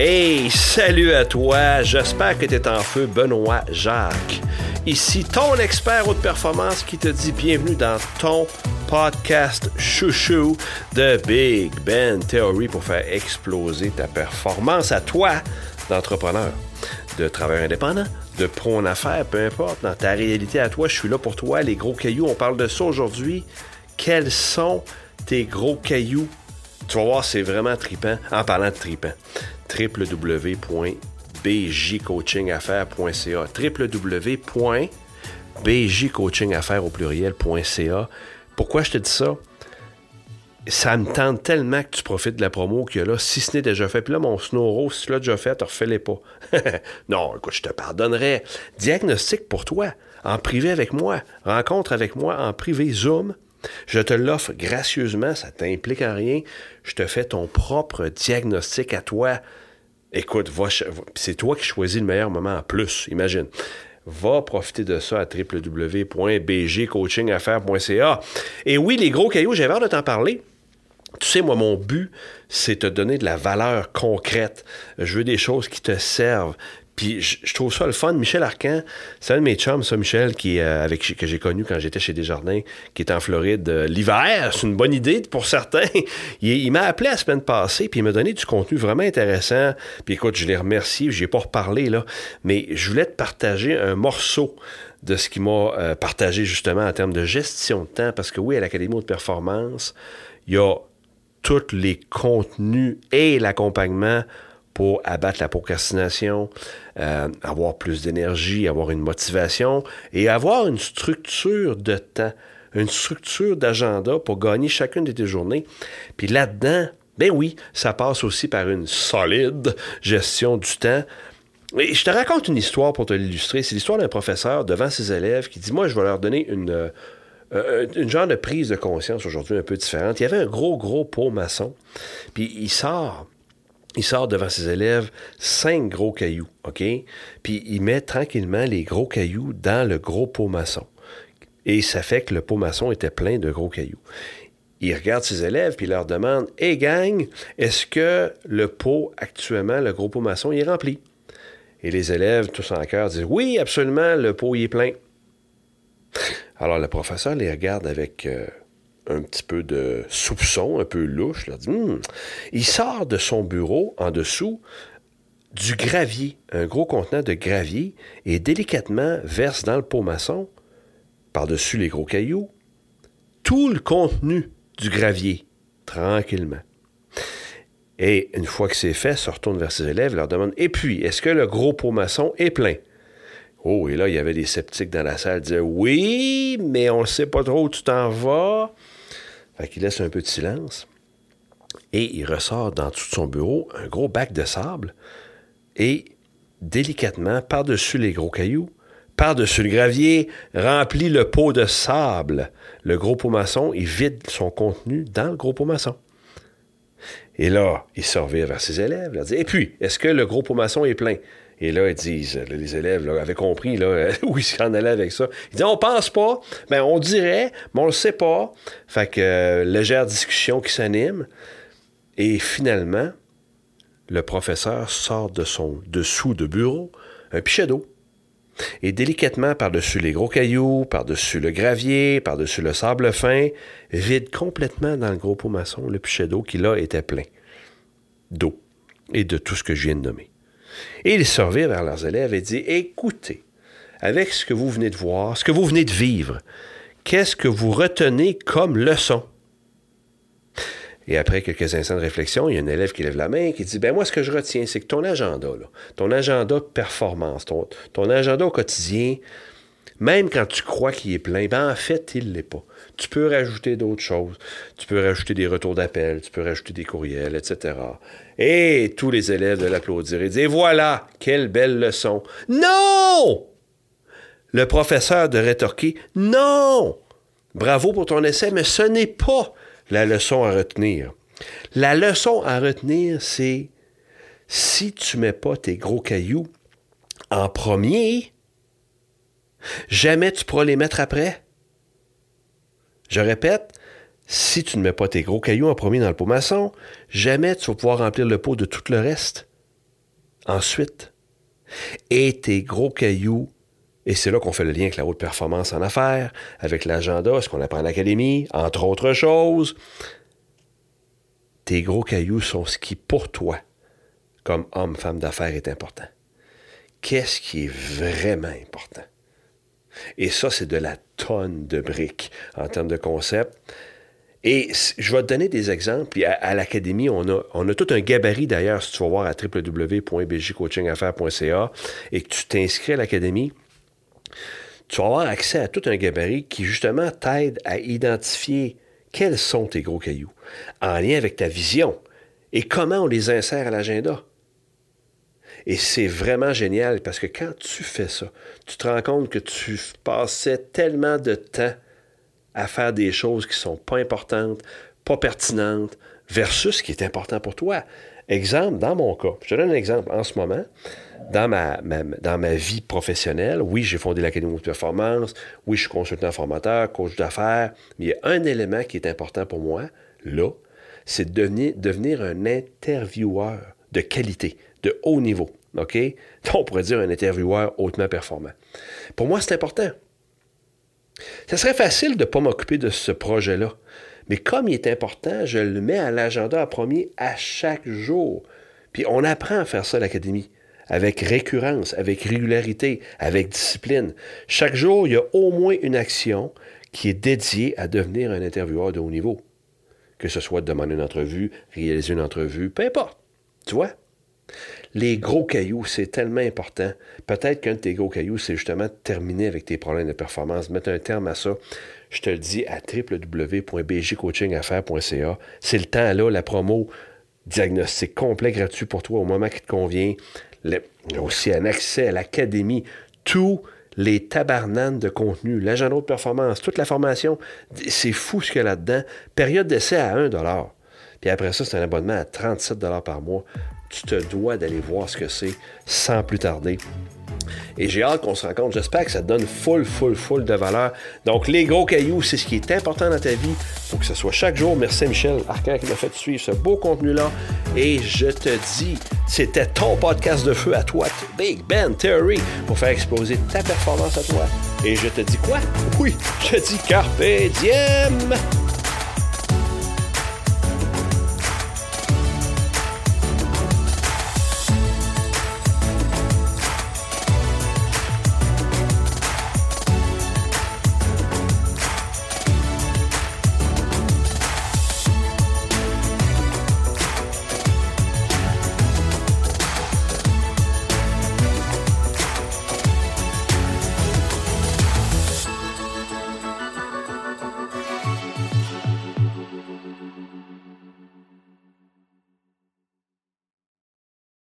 Hey, salut à toi. J'espère que tu es en feu, Benoît Jacques. Ici ton expert haute performance qui te dit bienvenue dans ton podcast chouchou de Big Ben Theory pour faire exploser ta performance à toi d'entrepreneur, de travailleur indépendant, de pro en affaires, peu importe, dans ta réalité à toi, je suis là pour toi. Les gros cailloux, on parle de ça aujourd'hui. Quels sont tes gros cailloux? Tu vas voir, c'est vraiment tripant. En parlant de tripant, www.bjcoachingaffaires.ca www.bjcoachingaffaires au pluriel.ca Pourquoi je te dis ça? Ça me tente tellement que tu profites de la promo que là, si ce n'est déjà fait, puis là, mon Snowro, si tu l'as déjà fait, refais-les pas. non, écoute, je te pardonnerai. Diagnostic pour toi, en privé avec moi, rencontre avec moi en privé Zoom. Je te l'offre gracieusement, ça t'implique en rien. Je te fais ton propre diagnostic à toi. Écoute, c'est toi qui choisis le meilleur moment en plus, imagine. Va profiter de ça à www.bgcoachingaffaires.ca. Et oui, les gros cailloux, j'avais hâte de t'en parler. Tu sais, moi, mon but, c'est te donner de la valeur concrète. Je veux des choses qui te servent. Puis je, trouve ça le fun. Michel Arcan, c'est un de mes chums, ça, Michel, qui, euh, avec, que j'ai connu quand j'étais chez Desjardins, qui est en Floride euh, l'hiver. C'est une bonne idée pour certains. il, m'a appelé la semaine passée, puis il m'a donné du contenu vraiment intéressant. Puis écoute, je l'ai remercié, je n'ai pas reparlé, là, mais je voulais te partager un morceau de ce qu'il m'a euh, partagé justement en termes de gestion de temps, parce que oui, à l'Académie de performance, il y a tous les contenus et l'accompagnement pour abattre la procrastination, euh, avoir plus d'énergie, avoir une motivation et avoir une structure de temps, une structure d'agenda pour gagner chacune de tes journées. Puis là-dedans, ben oui, ça passe aussi par une solide gestion du temps. Et je te raconte une histoire pour te l'illustrer. C'est l'histoire d'un professeur devant ses élèves qui dit Moi, je vais leur donner une, euh, une genre de prise de conscience aujourd'hui un peu différente. Il y avait un gros, gros pot maçon. Puis il sort il sort devant ses élèves cinq gros cailloux, OK? Puis il met tranquillement les gros cailloux dans le gros pot maçon. Et ça fait que le pot maçon était plein de gros cailloux. Il regarde ses élèves puis il leur demande Hey gang, est-ce que le pot actuellement, le gros pot maçon, il est rempli? Et les élèves, tous en cœur, disent Oui, absolument, le pot il est plein. Alors le professeur les regarde avec euh, un petit peu de soupçon, un peu louche. Hmm. Il sort de son bureau en dessous du gravier, un gros contenant de gravier, et délicatement verse dans le pot maçon, par-dessus les gros cailloux, tout le contenu du gravier, tranquillement. Et une fois que c'est fait, se retourne vers ses élèves, leur demande Et puis, est-ce que le gros pot maçon est plein Oh, et là, il y avait des sceptiques dans la salle, disaient Oui, mais on ne sait pas trop où tu t'en vas. Fait qu'il laisse un peu de silence. Et il ressort dans tout son bureau un gros bac de sable et délicatement, par-dessus les gros cailloux, par-dessus le gravier, remplit le pot de sable. Le gros pot maçon, il vide son contenu dans le gros pot. Et là, il se vers ses élèves. Là, dit, Et puis, est-ce que le gros pot est plein? Et là, ils disent, les élèves avaient compris là, où ils s'en allaient avec ça. Ils disent, on pense pas, ben on dirait, mais on le sait pas. Fait que euh, légère discussion qui s'anime. Et finalement, le professeur sort de son dessous de bureau un pichet d'eau. Et délicatement, par-dessus les gros cailloux, par-dessus le gravier, par-dessus le sable fin, vide complètement dans le gros pot maçon le pichet d'eau qui là était plein d'eau et de tout ce que je viens de nommer. Et ils se vers leurs élèves et dit Écoutez, avec ce que vous venez de voir, ce que vous venez de vivre, qu'est-ce que vous retenez comme leçon? Et après quelques instants de réflexion, il y a un élève qui lève la main et qui dit ben moi, ce que je retiens, c'est que ton agenda, ton agenda de performance, ton, ton agenda au quotidien, même quand tu crois qu'il est plein, ben en fait, il ne l'est pas. Tu peux rajouter d'autres choses. Tu peux rajouter des retours d'appel, tu peux rajouter des courriels, etc. Et tous les élèves de l'applaudir et dire Voilà, quelle belle leçon. Non Le professeur de rétorquer Non Bravo pour ton essai, mais ce n'est pas la leçon à retenir. La leçon à retenir, c'est si tu ne mets pas tes gros cailloux en premier, jamais tu pourras les mettre après. Je répète, si tu ne mets pas tes gros cailloux en premier dans le pot maçon, jamais tu vas pouvoir remplir le pot de tout le reste. Ensuite, et tes gros cailloux, et c'est là qu'on fait le lien avec la haute performance en affaires, avec l'agenda, ce qu'on apprend à l'académie, entre autres choses. Tes gros cailloux sont ce qui, pour toi, comme homme, femme d'affaires, est important. Qu'est-ce qui est vraiment important? Et ça, c'est de la tonne de briques en termes de concept. Et je vais te donner des exemples. à, l'Académie, on a, on a tout un gabarit d'ailleurs, si tu vas voir à www.bjcoachingaffaires.ca et que tu t'inscris à l'Académie, tu vas avoir accès à tout un gabarit qui justement t'aide à identifier quels sont tes gros cailloux en lien avec ta vision et comment on les insère à l'agenda. Et c'est vraiment génial parce que quand tu fais ça, tu te rends compte que tu passais tellement de temps à faire des choses qui ne sont pas importantes, pas pertinentes, versus ce qui est important pour toi. Exemple, dans mon cas, je te donne un exemple. En ce moment, dans ma, dans ma vie professionnelle, oui, j'ai fondé l'Académie de performance, oui, je suis consultant formateur, coach d'affaires, mais il y a un élément qui est important pour moi, là, c'est de devenir, devenir un intervieweur de qualité, de haut niveau. OK? On pourrait dire un intervieweur hautement performant. Pour moi, c'est important. Ça serait facile de ne pas m'occuper de ce projet-là. Mais comme il est important, je le mets à l'agenda à premier à chaque jour. Puis on apprend à faire ça à l'académie, avec récurrence, avec régularité, avec discipline. Chaque jour, il y a au moins une action qui est dédiée à devenir un intervieweur de haut niveau. Que ce soit de demander une entrevue, réaliser une entrevue, peu importe. Tu vois? Les gros cailloux, c'est tellement important. Peut-être qu'un de tes gros cailloux, c'est justement de terminer avec tes problèmes de performance, mettre un terme à ça. Je te le dis à www.bjcoachingaffaires.ca. C'est le temps là, la promo diagnostic complet gratuit pour toi au moment qui te convient. Il y a aussi un accès à l'académie. Tous les tabarnanes de contenu, l'agenda de performance, toute la formation, c'est fou ce qu'il y a là-dedans. Période d'essai à 1 Puis après ça, c'est un abonnement à 37 par mois tu te dois d'aller voir ce que c'est sans plus tarder. Et j'ai hâte qu'on se rencontre. J'espère que ça te donne full, full, full de valeur. Donc, les gros cailloux, c'est ce qui est important dans ta vie. Il faut que ce soit chaque jour. Merci Michel Arcan qui m'a fait suivre ce beau contenu-là. Et je te dis, c'était ton podcast de feu à toi, Big Ben Theory, pour faire exploser ta performance à toi. Et je te dis quoi? Oui, je te dis Carpe Diem!